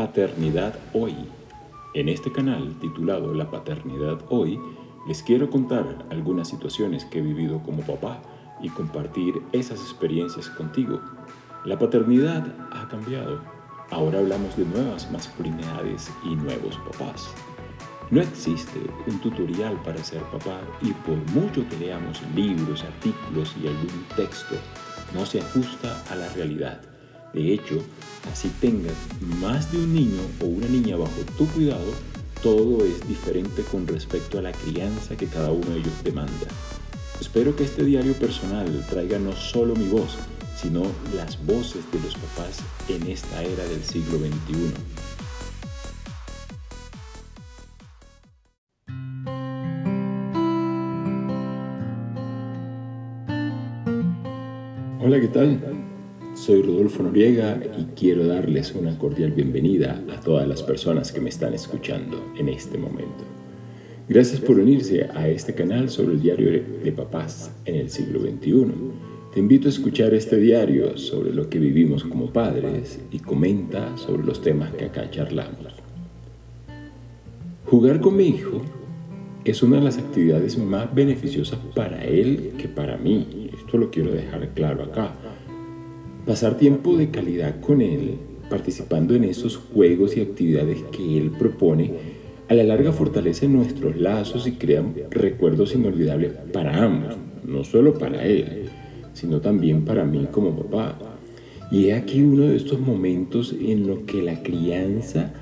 Paternidad Hoy. En este canal titulado La Paternidad Hoy, les quiero contar algunas situaciones que he vivido como papá y compartir esas experiencias contigo. La paternidad ha cambiado. Ahora hablamos de nuevas masculinidades y nuevos papás. No existe un tutorial para ser papá y por mucho que leamos libros, artículos y algún texto, no se ajusta a la realidad. De hecho, así tengas más de un niño o una niña bajo tu cuidado, todo es diferente con respecto a la crianza que cada uno de ellos demanda. Espero que este diario personal traiga no solo mi voz, sino las voces de los papás en esta era del siglo XXI. Hola, ¿qué tal? Soy Rodolfo Noriega y quiero darles una cordial bienvenida a todas las personas que me están escuchando en este momento. Gracias por unirse a este canal sobre el diario de papás en el siglo XXI. Te invito a escuchar este diario sobre lo que vivimos como padres y comenta sobre los temas que acá charlamos. Jugar con mi hijo es una de las actividades más beneficiosas para él que para mí. Esto lo quiero dejar claro acá Pasar tiempo de calidad con Él, participando en esos juegos y actividades que Él propone, a la larga fortalece nuestros lazos y crea recuerdos inolvidables para ambos, no solo para Él, sino también para mí como papá. Y he aquí uno de estos momentos en los que la crianza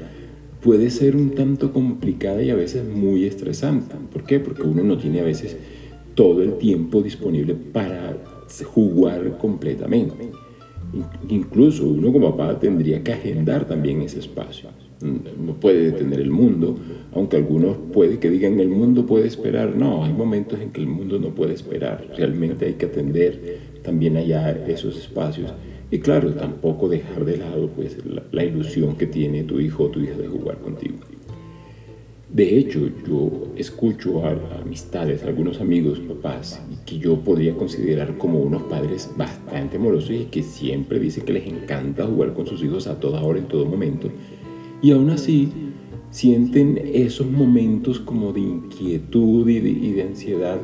puede ser un tanto complicada y a veces muy estresante. ¿Por qué? Porque uno no tiene a veces todo el tiempo disponible para jugar completamente. Incluso uno como papá tendría que agendar también ese espacio. No puede detener el mundo, aunque algunos puede que digan el mundo puede esperar. No, hay momentos en que el mundo no puede esperar. Realmente hay que atender también allá esos espacios. Y claro, tampoco dejar de lado pues, la, la ilusión que tiene tu hijo o tu hija de jugar contigo. De hecho, yo escucho a, amistades, a algunos amigos, papás, que yo podría considerar como unos padres bastante amorosos y que siempre dicen que les encanta jugar con sus hijos a toda hora, en todo momento. Y aún así, sienten esos momentos como de inquietud y de, ansiedad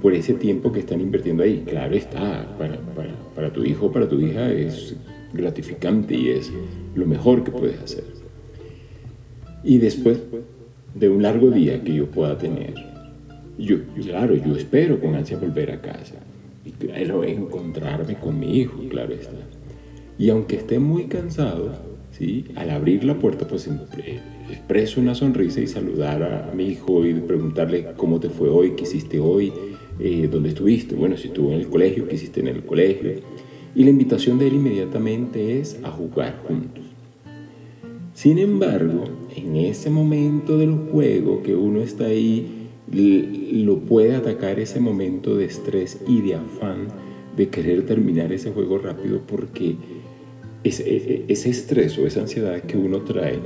por ese tiempo que están invirtiendo ahí. Claro está, para, para, tu hijo para tu hija es gratificante y es lo mejor que puedes hacer. Y después de un largo día que yo pueda tener. Yo, claro, yo espero con ansia volver a casa y claro, encontrarme con mi hijo, claro está. Y aunque esté muy cansado, ¿sí? al abrir la puerta, pues expreso una sonrisa y saludar a, mi hijo y preguntarle cómo te fue hoy, qué hiciste hoy, eh, dónde estuviste, bueno, si estuvo en el colegio, qué hiciste en el colegio. Y la invitación de él inmediatamente es a jugar juntos. Sin embargo, en ese momento del juego que uno está ahí, lo puede atacar ese momento de estrés y de afán de querer terminar ese juego rápido porque ese, e, ese estrés o esa ansiedad que uno trae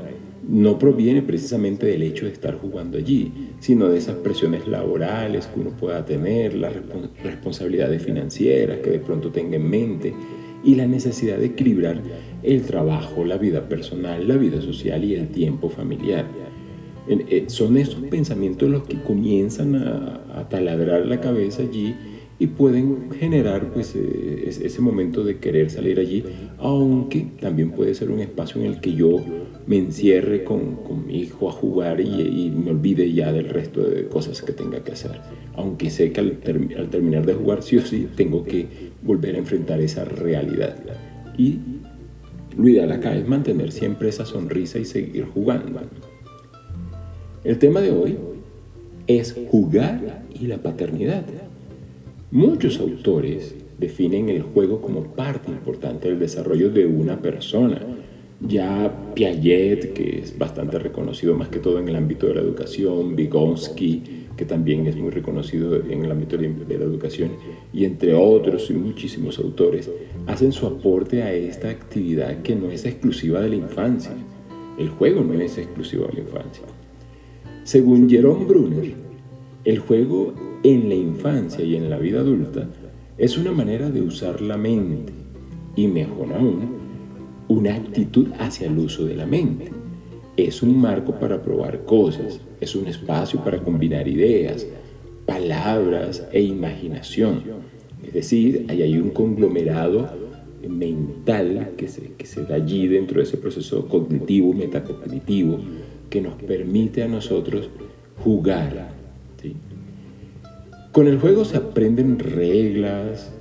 no proviene precisamente del hecho de estar jugando allí, sino de esas presiones laborales que uno pueda tener, las responsabilidades financieras que de pronto tenga en mente y la necesidad de equilibrar el trabajo, la vida personal, la vida social y el tiempo familiar. Eh, son esos pensamientos los que comienzan a, taladrar la cabeza allí y pueden generar pues, eh, ese momento de querer salir allí, aunque también puede ser un espacio en el que yo me encierre con, con mi hijo a jugar y, me olvide ya del resto de cosas que tenga que hacer. Aunque sé que al, al terminar de jugar sí o sí tengo que volver a enfrentar esa realidad. Y lo ideal acá es mantener siempre esa sonrisa y seguir jugando. El tema de hoy es jugar y la paternidad. Muchos autores definen el juego como parte importante del desarrollo de una persona. Ya Piaget, que es bastante reconocido más que todo en el ámbito de la educación, Vygotsky, que también es muy reconocido en el ámbito de la educación, y entre otros y muchísimos autores, hacen su aporte a esta actividad que no es exclusiva de la infancia. El juego no es exclusivo de la infancia. Según Jerome Brunner, el juego en la infancia y en la vida adulta es una manera de usar la mente y mejor aún, una actitud hacia el uso de la mente. Es un marco para probar cosas, es un espacio para combinar ideas, palabras e imaginación. Es decir, ahí hay un conglomerado mental que se, que se da allí dentro de ese proceso cognitivo, metacognitivo, que nos permite a nosotros jugar. Con el juego se aprenden reglas,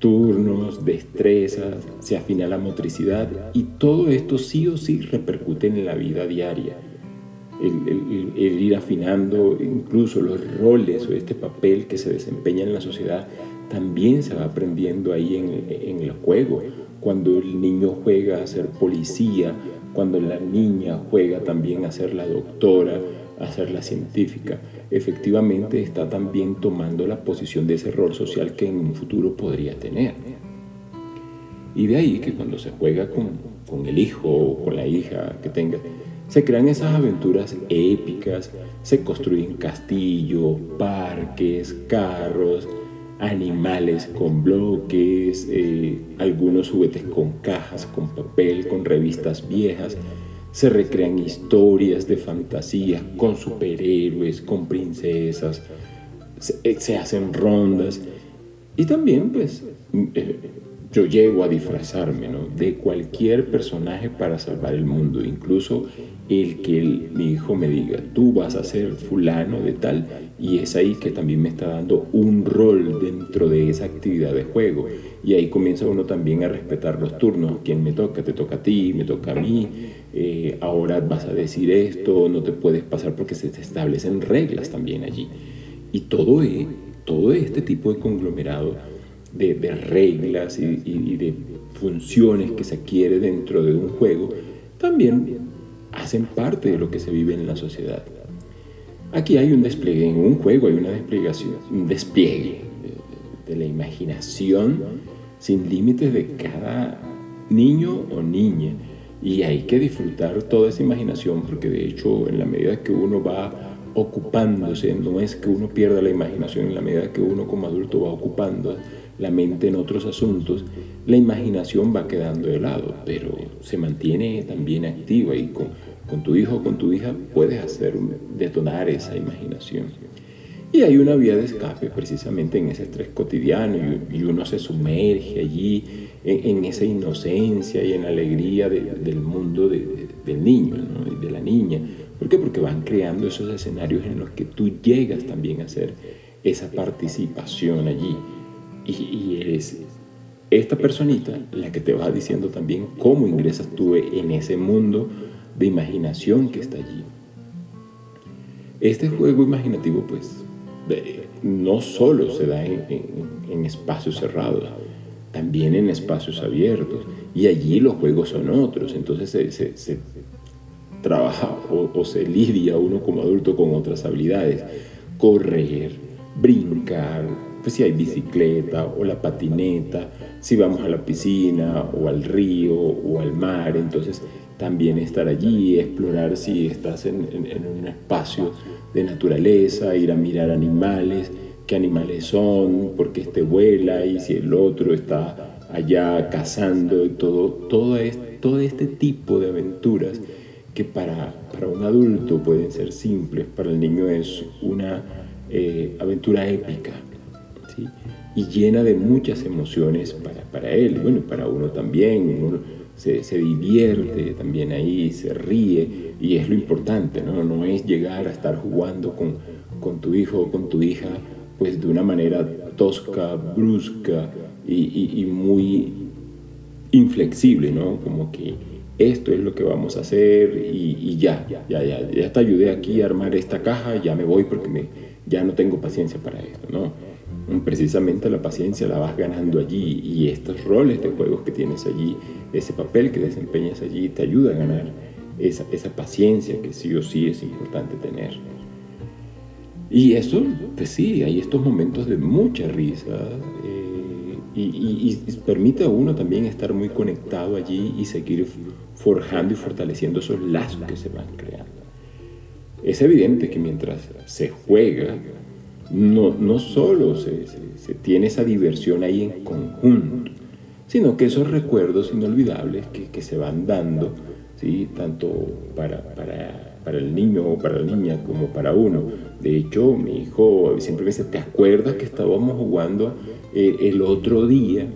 turnos, destrezas, se afina la motricidad y todo esto sí o sí repercute en la vida diaria. El, ir afinando incluso los roles o este papel que se desempeña en la sociedad también se va aprendiendo ahí en el juego. Cuando el niño juega a ser policía, cuando la niña juega también a ser la doctora, a ser la científica efectivamente está también tomando la posición de ese rol social que en un futuro podría tener. Y de ahí que cuando se juega con, con el hijo o con la hija que tenga, se crean esas aventuras épicas, se construyen castillos, parques, carros, animales con bloques, eh, algunos juguetes con cajas, con papel, con revistas viejas se recrean historias de fantasía con superhéroes, con princesas, se, eh, hacen rondas. Y también pues eh, yo llego a disfrazarme de cualquier personaje para salvar el mundo, incluso el que mi hijo me diga, tú vas a ser fulano de tal, y es ahí que también me está dando un rol dentro de esa actividad de juego. Y ahí comienza uno también a respetar los turnos, quién me toca, te toca a ti, me toca a mí, eh, ahora vas a decir esto, no te puedes pasar porque se establecen reglas también allí. Y todo, e, todo este tipo de conglomerado de, reglas y, de funciones que se adquiere dentro de un juego, también hacen parte de lo que se vive en la sociedad. Aquí hay un despliegue, en un juego hay una desplegación, un despliegue de, la imaginación sin límites de cada niño o niña. Y hay que disfrutar toda esa imaginación porque de hecho en la medida que uno va ocupándose, no es que uno pierda la imaginación, en la medida que uno como adulto va ocupando la mente en otros asuntos, la imaginación va quedando de pero se mantiene también activa y con, con tu hijo o con tu hija puedes hacer detonar esa imaginación. Y hay una vía de escape precisamente en ese estrés cotidiano y, uno se sumerge allí en, esa inocencia y en la alegría del mundo del niño y de la niña. ¿Por qué? Porque van creando esos escenarios en los que tú llegas también a hacer esa participación allí y, eres esta personita la que te va diciendo también cómo ingresas tú en ese mundo de imaginación que está allí. Este juego imaginativo, pues, no solo se da en, espacios cerrados, también en espacios abiertos. Y allí los juegos son otros. Entonces se, trabaja o, o, se lidia uno como adulto con otras habilidades. Correr, brincar, pues si hay bicicleta o la patineta, si vamos a la piscina o al río o al mar, entonces también estar allí, explorar si estás en, un espacio de naturaleza, ir a mirar animales, qué animales son, por qué este vuela y si el otro está allá cazando y todo, todo, todo este tipo de aventuras que para, para un adulto pueden ser simples, para el niño es una eh, aventura épica y llena de muchas emociones para, para él, bueno, para uno también, uno se, se, divierte también ahí, se ríe, y es lo importante, ¿no? No es llegar a estar jugando con, con tu hijo o con tu hija, pues de una manera tosca, brusca y, y, muy inflexible, ¿no? Como que esto es lo que vamos a hacer y, y, ya, ya, ya, ya te ayudé aquí a armar esta caja, ya me voy porque me, ya no tengo paciencia para esto, ¿no? Precisamente la paciencia la vas ganando allí y estos roles de juegos que tienes allí, ese papel que desempeñas allí, te ayuda a ganar esa, esa paciencia que sí o sí es importante tener. Y eso, pues sí, hay estos momentos de mucha risa eh, y, permite a uno también estar muy conectado allí y seguir forjando y fortaleciendo esos lazos que se van creando. Es evidente que mientras se juega, no, no solo se, tiene esa diversión ahí en conjunto, sino que esos recuerdos inolvidables que, se van dando ¿sí? tanto para, para, para el niño o para la niña como para uno. De hecho, mi hijo siempre me dice, ¿te acuerdas que estábamos jugando el otro día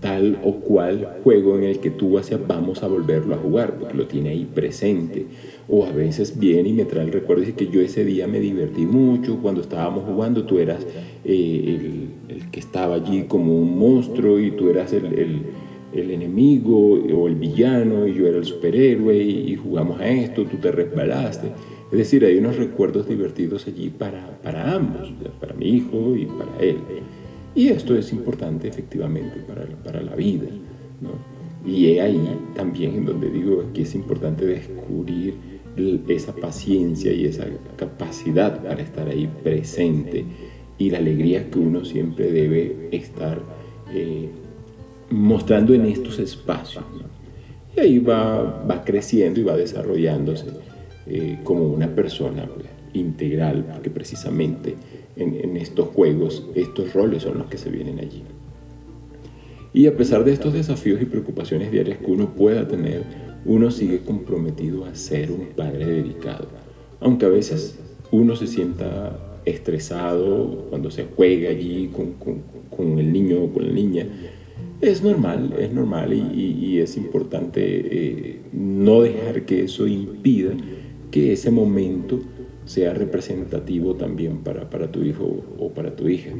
tal o cual juego en el que tú hacías vamos a volverlo a jugar, porque lo tiene ahí presente. O a veces viene y me trae el recuerdo de que yo ese día me divertí mucho, cuando estábamos jugando tú eras eh, el, que estaba allí como un monstruo y tú eras el, el, enemigo o el villano y yo era el superhéroe y, jugamos a esto, tú te resbalaste. Es decir, hay unos recuerdos divertidos allí para, para ambos, para mi hijo y para él. Y esto es importante efectivamente para, para la vida. Y he ahí también en donde digo que es importante descubrir esa paciencia y esa capacidad para estar ahí presente y la alegría que uno siempre debe estar eh, mostrando en estos espacios. Y ahí va, va, creciendo y va desarrollándose eh, como una persona pues, integral, porque precisamente en, estos juegos, estos roles son los que se vienen allí. Y a pesar de estos desafíos y preocupaciones diarias que uno pueda tener, uno sigue comprometido a ser un padre dedicado. Aunque a veces uno se sienta estresado cuando se juega allí con, con, el niño o con la niña, es normal, es normal y, es importante eh, no dejar que eso impida que ese momento sea representativo también para, para tu hijo o para tu hija.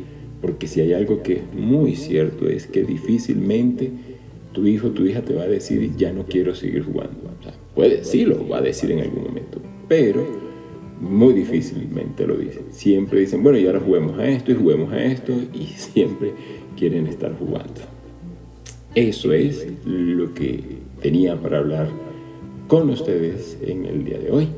Porque si hay algo que es muy cierto es que difícilmente tu hijo o tu hija te va a decir ya no quiero seguir jugando. puede, sí lo va a decir en algún momento, pero muy difícilmente lo dicen. Siempre dicen, bueno, y ahora juguemos a esto y juguemos a esto y siempre quieren estar jugando. Eso es lo que tenía para hablar con ustedes en el día de hoy.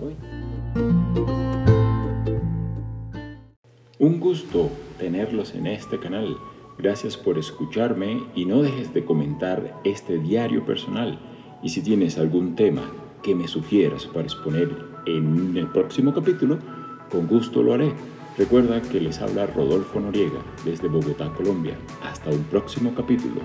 Gusto tenerlos en este canal. Gracias por escucharme y no dejes de comentar este diario personal. Y si tienes algún tema que me sugieras para exponer en el próximo capítulo, con gusto lo haré. Recuerda que les habla Rodolfo Noriega desde Bogotá, Colombia. Hasta un próximo capítulo.